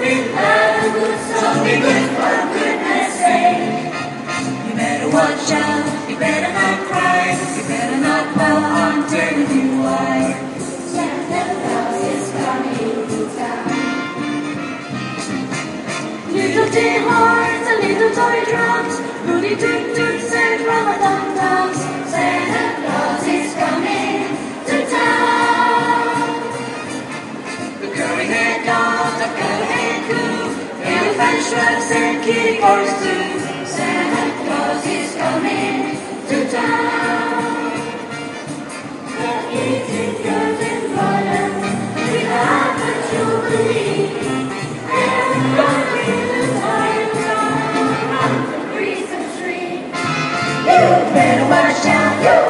good, good goodness. You better watch out, you better not cry, you better not bow, I'm telling you. Santa Claus is coming to town. Little tin horns and little toy drums, Rudy Toot Toots and kitty cars too. Santa Claus is coming to town. The eating goes in fire. We have a jubilee. You better watch out, you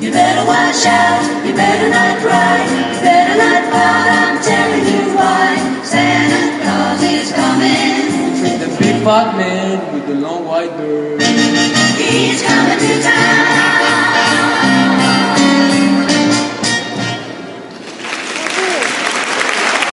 You better watch out, you better not cry, you better not pout, I'm telling you why. Santa Claus is coming. The big fat man with the long white beard. He's coming to town.